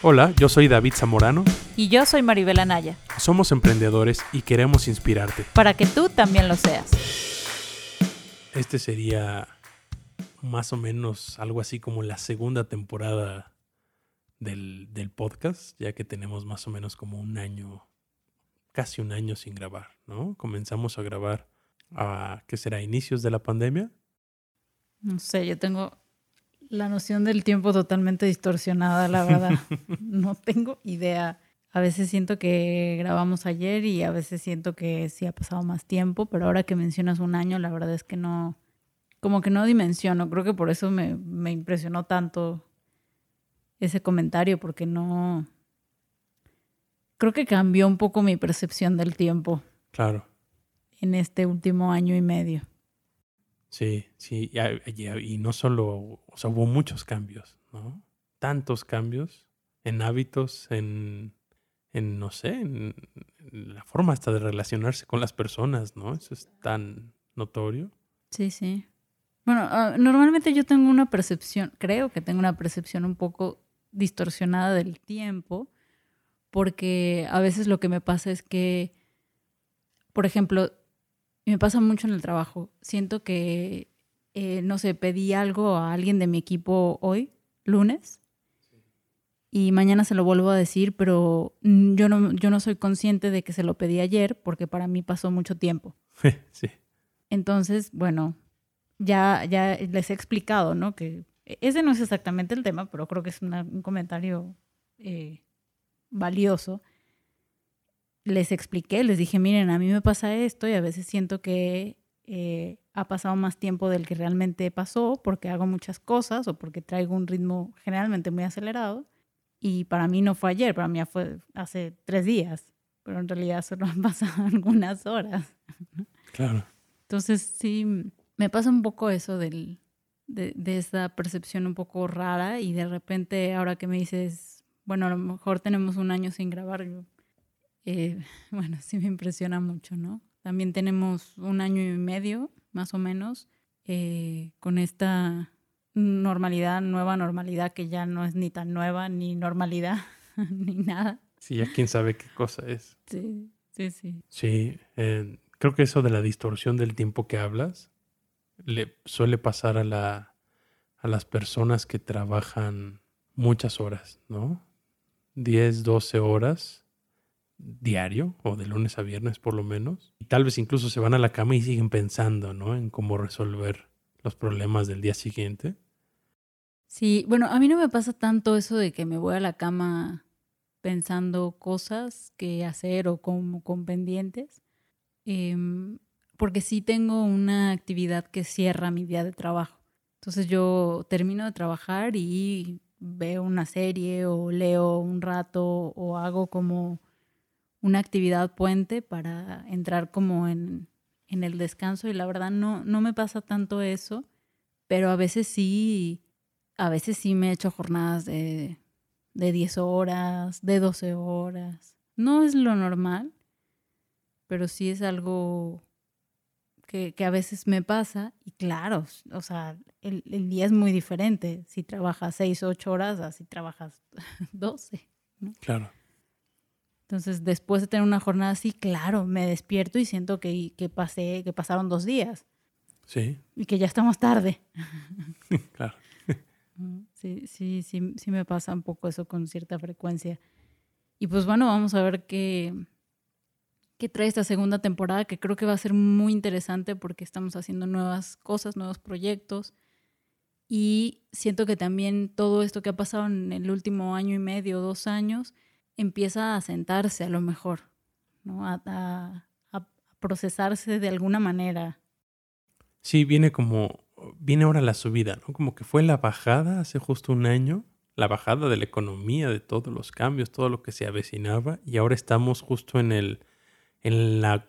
Hola, yo soy David Zamorano. Y yo soy Maribel Anaya. Somos emprendedores y queremos inspirarte. Para que tú también lo seas. Este sería más o menos algo así como la segunda temporada del, del podcast, ya que tenemos más o menos como un año, casi un año sin grabar, ¿no? Comenzamos a grabar a, ¿qué será? Inicios de la pandemia. No sé, yo tengo la noción del tiempo totalmente distorsionada, la verdad. no tengo idea. A veces siento que grabamos ayer y a veces siento que sí ha pasado más tiempo, pero ahora que mencionas un año, la verdad es que no, como que no dimensiono. Creo que por eso me, me impresionó tanto ese comentario, porque no... Creo que cambió un poco mi percepción del tiempo. Claro. En este último año y medio. Sí, sí, y, no solo, o sea, hubo muchos cambios, ¿no? Tantos cambios en hábitos, en, en no sé, en, la forma hasta de relacionarse con las personas, ¿no? Eso es tan notorio. Sí, sí. Bueno, ah, normalmente yo tengo una percepción, creo que tengo una percepción un poco distorsionada del tiempo, porque a veces lo que me pasa es que, por ejemplo, y me pasa mucho en el trabajo. Siento que, eh, no sé, pedí algo a alguien de mi equipo hoy, lunes, y mañana se lo vuelvo a decir, pero yo no, yo no soy consciente de que se lo pedí ayer porque para mí pasó mucho tiempo. Sí. Entonces, bueno, ya, ya les he explicado, ¿no? Que ese no es exactamente el tema, pero creo que es un comentario eh, valioso les expliqué, les dije, miren, a mí me pasa esto y a veces siento que eh, ha pasado más tiempo del que realmente pasó porque hago muchas cosas o porque traigo un ritmo generalmente muy acelerado. Y para mí no fue ayer, para mí fue hace tres días, pero en realidad solo han pasado algunas horas. Claro. Entonces sí, me pasa un poco eso del, de, de esa percepción un poco rara y de repente ahora que me dices, bueno, a lo mejor tenemos un año sin grabar, yo eh, bueno, sí me impresiona mucho, ¿no? También tenemos un año y medio, más o menos, eh, con esta normalidad, nueva normalidad que ya no es ni tan nueva, ni normalidad, ni nada. Sí, ya quién sabe qué cosa es. Sí, sí, sí. Sí, eh, creo que eso de la distorsión del tiempo que hablas le suele pasar a, la, a las personas que trabajan muchas horas, ¿no? 10, 12 horas diario o de lunes a viernes por lo menos. Y tal vez incluso se van a la cama y siguen pensando, ¿no? En cómo resolver los problemas del día siguiente. Sí, bueno, a mí no me pasa tanto eso de que me voy a la cama pensando cosas que hacer o como con pendientes, em, porque sí tengo una actividad que cierra mi día de trabajo. Entonces yo termino de trabajar y veo una serie o leo un rato o hago como una actividad puente para entrar como en, en el descanso y la verdad no, no me pasa tanto eso, pero a veces sí, a veces sí me he hecho jornadas de, de 10 horas, de 12 horas. No es lo normal, pero sí es algo que, que, a veces me pasa. Y claro, o sea, el, el día es muy diferente si trabajas 6, 8 horas a si trabajas 12. Claro. Entonces, después de tener una jornada así, claro, me despierto y siento que, que pasé, que pasaron dos días. Sí. Y que ya estamos tarde. claro. Sí, sí, sí, sí me pasa un poco eso con cierta frecuencia. Y pues bueno, vamos a ver qué, qué trae esta segunda temporada, que creo que va a ser muy interesante porque estamos haciendo nuevas cosas, nuevos proyectos. Y siento que también todo esto que ha pasado en el último año y medio, dos años, empieza a sentarse a lo mejor, ¿no? A, a, procesarse de alguna manera. Sí, viene como, viene ahora la subida, ¿no? Como que fue la bajada hace justo un año, la bajada de la economía, de todos los cambios, todo lo que se avecinaba, y ahora estamos justo en el, en la,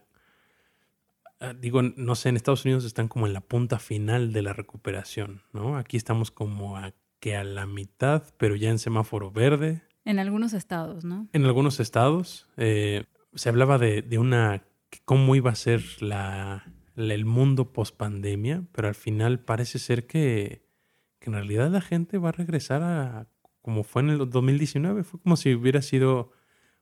ah, digo, no sé, en Estados Unidos están como en la punta final de la recuperación, ¿no? Aquí estamos como a, que a la mitad, pero ya en semáforo verde, en algunos estados, ¿no? En algunos estados. Eh, se hablaba de, de, una. cómo iba a ser la, el mundo post pandemia, pero al final parece ser que, que, en realidad la gente va a regresar a como fue en el 2019, fue como si hubiera sido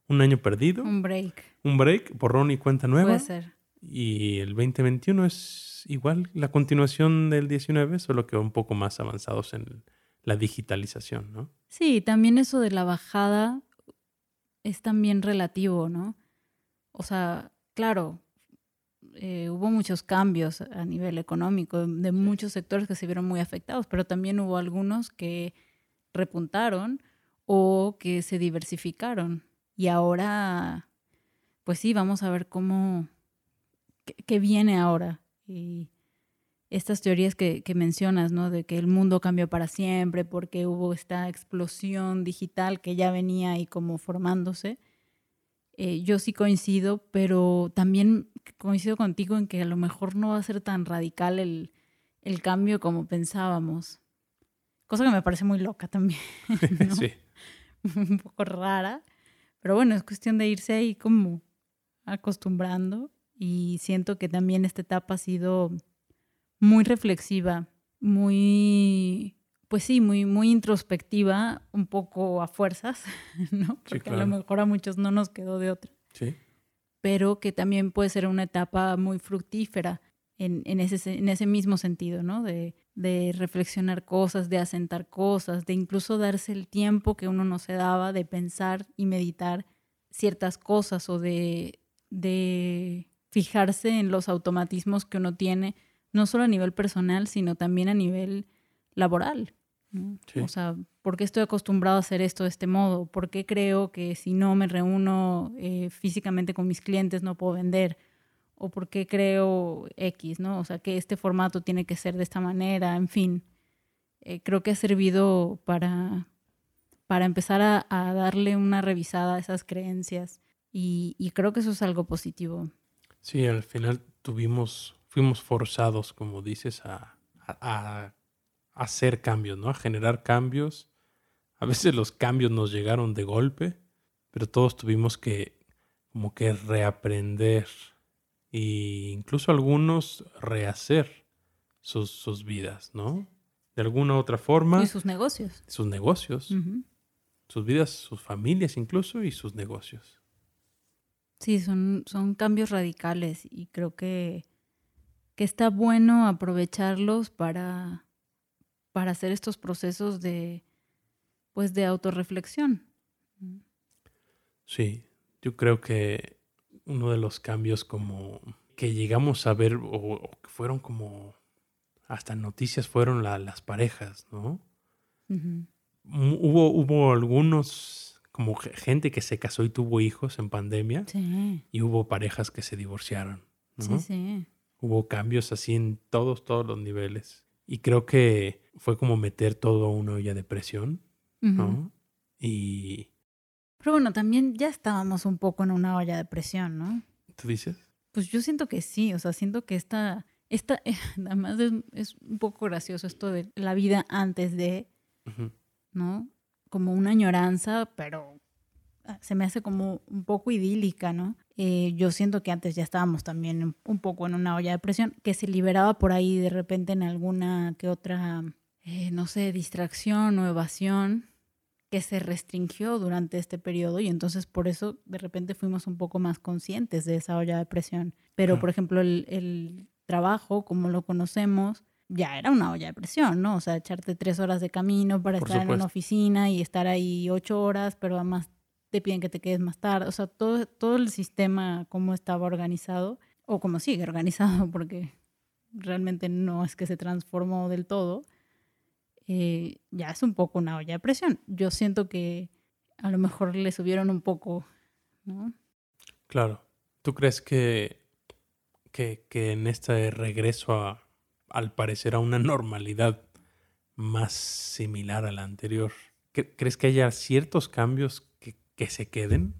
un año perdido. Un break. Un break, borrón y cuenta nueva. Puede ser. Y el 2021 es igual la continuación del 19, solo que un poco más avanzados en la digitalización, ¿no? Sí, también eso de la bajada es también relativo, ¿no? O sea, claro, eh, hubo muchos cambios a nivel económico de muchos sectores que se vieron muy afectados, pero también hubo algunos que repuntaron o que se diversificaron. Y ahora, pues sí, vamos a ver cómo, qué, viene ahora. Y estas teorías que, que, mencionas, ¿no? De que el mundo cambió para siempre porque hubo esta explosión digital que ya venía ahí como formándose. Eh, yo sí coincido, pero también coincido contigo en que a lo mejor no va a ser tan radical el, el cambio como pensábamos. Cosa que me parece muy loca también. Sí. Un poco rara. Pero bueno, es cuestión de irse ahí como acostumbrando. Y siento que también esta etapa ha sido muy reflexiva, muy, pues sí, muy, muy introspectiva, un poco a fuerzas, ¿no? Porque a lo mejor a muchos no nos quedó de otra. Sí. Pero que también puede ser una etapa muy fructífera en, en, ese, en ese mismo sentido, ¿no? De, de reflexionar cosas, de asentar cosas, de incluso darse el tiempo que uno no se daba de pensar y meditar ciertas cosas o de, de fijarse en los automatismos que uno tiene, no solo a nivel personal, sino también a nivel laboral. O sea, ¿por qué estoy acostumbrado a hacer esto de este modo? ¿Por qué creo que si no me reúno eh, físicamente con mis clientes no puedo vender? ¿O por qué creo X, no? O sea, que este formato tiene que ser de esta manera, en fin. Eh, creo que ha servido para, para empezar a, a, darle una revisada a esas creencias y, y creo que eso es algo positivo. Sí, al final tuvimos, fuimos forzados, como dices, a, a, hacer cambios, ¿no? A generar cambios. A veces los cambios nos llegaron de golpe, pero todos tuvimos que como que reaprender e incluso algunos rehacer sus, sus vidas, ¿no? De alguna u otra forma. Y sus negocios. Sus negocios. Sus vidas, sus familias incluso y sus negocios. Sí, son, son cambios radicales y creo que, que está bueno aprovecharlos para, para hacer estos procesos de, pues, de autorreflexión. Sí, yo creo que uno de los cambios como que llegamos a ver o, que fueron como hasta noticias fueron las parejas, ¿no? Hubo, hubo algunos como gente que se casó y tuvo hijos en pandemia. Sí. Y hubo parejas que se divorciaron. Sí, sí. Hubo cambios así en todos, todos los niveles. Y creo que fue como meter todo a una olla de presión, ¿no? Y... Pero bueno, también ya estábamos un poco en una olla de presión, ¿no? ¿Tú dices? Pues yo siento que sí, o sea, siento que esta, esta además es, es un poco gracioso esto de la vida antes de, ¿no? como una añoranza, pero se me hace como un poco idílica, ¿no? Eh, yo siento que antes ya estábamos también un poco en una olla de presión que se liberaba por ahí de repente en alguna que otra, eh, no sé, distracción o evasión que se restringió durante este periodo y entonces por eso de repente fuimos un poco más conscientes de esa olla de presión. Pero, por ejemplo, el, el trabajo, como lo conocemos, ya era una olla de presión, ¿no? O sea, echarte tres horas de camino para estar en una oficina y estar ahí ocho horas, pero además te piden que te quedes más tarde. O sea, todo, todo el sistema, cómo estaba organizado, o cómo sigue organizado, porque realmente no es que se transformó del todo, eh, ya es un poco una olla de presión. Yo siento que a lo mejor le subieron un poco, ¿no? Claro. ¿Tú crees que, que, que en este regreso a, al parecer a una normalidad más similar a la anterior. ¿Crees que haya ciertos cambios que, se queden,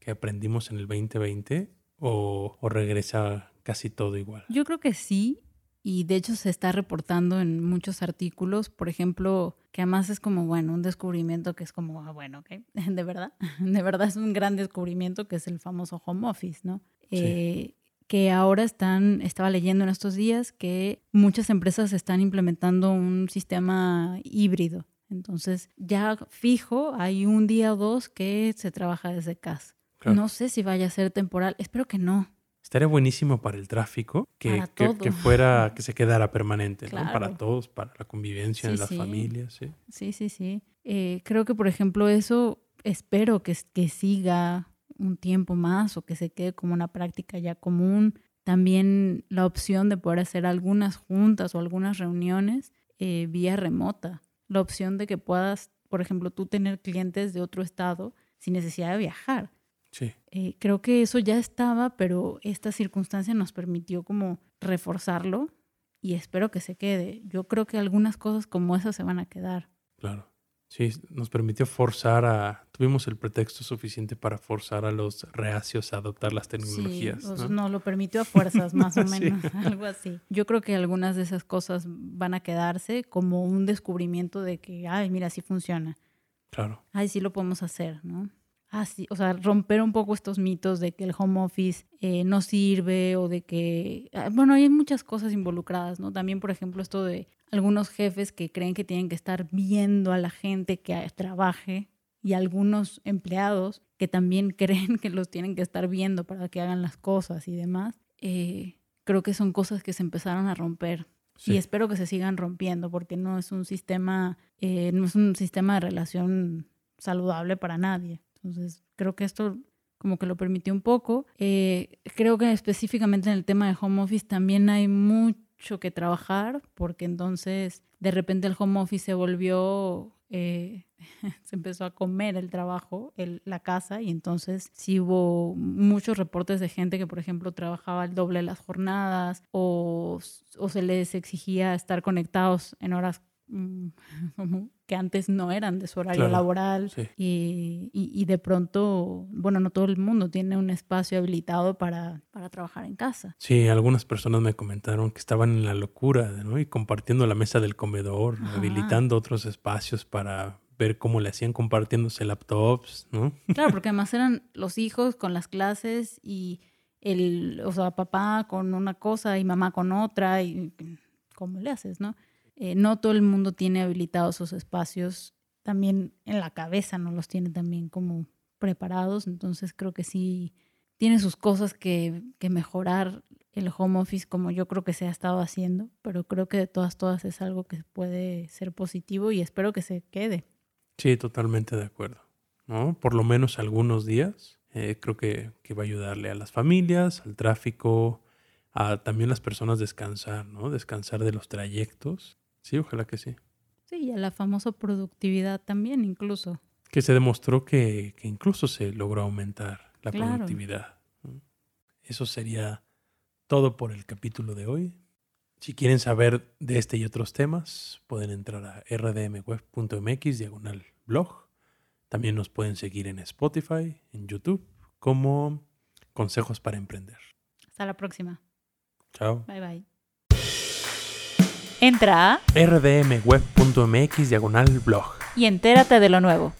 que aprendimos en el 2020, o, o, regresa casi todo igual? Yo creo que sí, y de hecho se está reportando en muchos artículos, por ejemplo, que además es como, bueno, un descubrimiento que es como, ah, bueno, ok, de verdad, de verdad es un gran descubrimiento que es el famoso home office, ¿no? Sí. Eh, que ahora están, estaba leyendo en estos días que muchas empresas están implementando un sistema híbrido, Entonces, ya fijo, hay un día o dos que se trabaja desde casa. No sé si vaya a ser temporal, espero que no. Estaría buenísimo para el tráfico que, que, fuera, que se quedara permanente, ¿no? Para todos, para la convivencia en las familias, sí. Sí, sí, sí. Eh, creo que, por ejemplo, eso espero que, que siga un tiempo más o que se quede como una práctica ya común. También la opción de poder hacer algunas juntas o algunas reuniones eh, vía remota. La opción de que puedas, por ejemplo, tú tener clientes de otro estado sin necesidad de viajar. Sí. Eh, creo que eso ya estaba, pero esta circunstancia nos permitió como reforzarlo y espero que se quede. Yo creo que algunas cosas como esas se van a quedar. Claro. Sí, nos permitió forzar a, tuvimos el pretexto suficiente para forzar a los reacios a adoptar las tecnologías. Sí, ¿no? lo permitió a fuerzas, más o menos, algo así. Yo creo que algunas de esas cosas van a quedarse como un descubrimiento de que, ay, mira, sí funciona. Claro. Ay, sí lo podemos hacer, ¿no? Así, o sea, romper un poco estos mitos de que el home office eh, no sirve o de que, ah, bueno, hay muchas cosas involucradas, ¿no? También, por ejemplo, esto de algunos jefes que creen que tienen que estar viendo a la gente que trabaje y algunos empleados que también creen que los tienen que estar viendo para que hagan las cosas y demás. Eh, creo que son cosas que se empezaron a romper y espero que se sigan rompiendo porque no es un sistema, eh, no es un sistema de relación saludable para nadie. Entonces, creo que esto como que lo permitió un poco. Eh, creo que específicamente en el tema de home office también hay mucho que trabajar, porque entonces de repente el home office se volvió, eh, se empezó a comer el trabajo, el, la casa, y entonces sí hubo muchos reportes de gente que, por ejemplo, trabajaba el doble de las jornadas o, o se les exigía estar conectados en horas Mm, que antes no eran de su horario laboral y, y, de pronto, bueno, no todo el mundo tiene un espacio habilitado para, para, trabajar en casa. Sí, algunas personas me comentaron que estaban en la locura, ¿no? Y compartiendo la mesa del comedor, habilitando otros espacios para ver cómo le hacían compartiéndose laptops, ¿no? Claro, porque además eran los hijos con las clases y el, o sea, papá con una cosa y mamá con otra y ¿cómo le haces, no? Eh, no todo el mundo tiene habilitados esos espacios, también en la cabeza no los tiene también como preparados, entonces creo que sí tiene sus cosas que, que mejorar el home office como yo creo que se ha estado haciendo, pero creo que de todas, todas es algo que puede ser positivo y espero que se quede. Sí, totalmente de acuerdo. ¿no? Por lo menos algunos días. Eh, creo que, que, va a ayudarle a las familias, al tráfico, a también las personas descansar, ¿no? Descansar de los trayectos Sí, ojalá que sí. Sí, y a la famosa productividad también incluso. Que se demostró que, incluso se logró aumentar la productividad. Eso sería todo por el capítulo de hoy. Si quieren saber de este y otros temas, pueden entrar a rdmweb.mx diagonal blog. También nos pueden seguir en Spotify, en YouTube, como Consejos para Emprender. Hasta la próxima. Chao. Bye bye. Entra a rdmweb.mx diagonal blog y entérate de lo nuevo.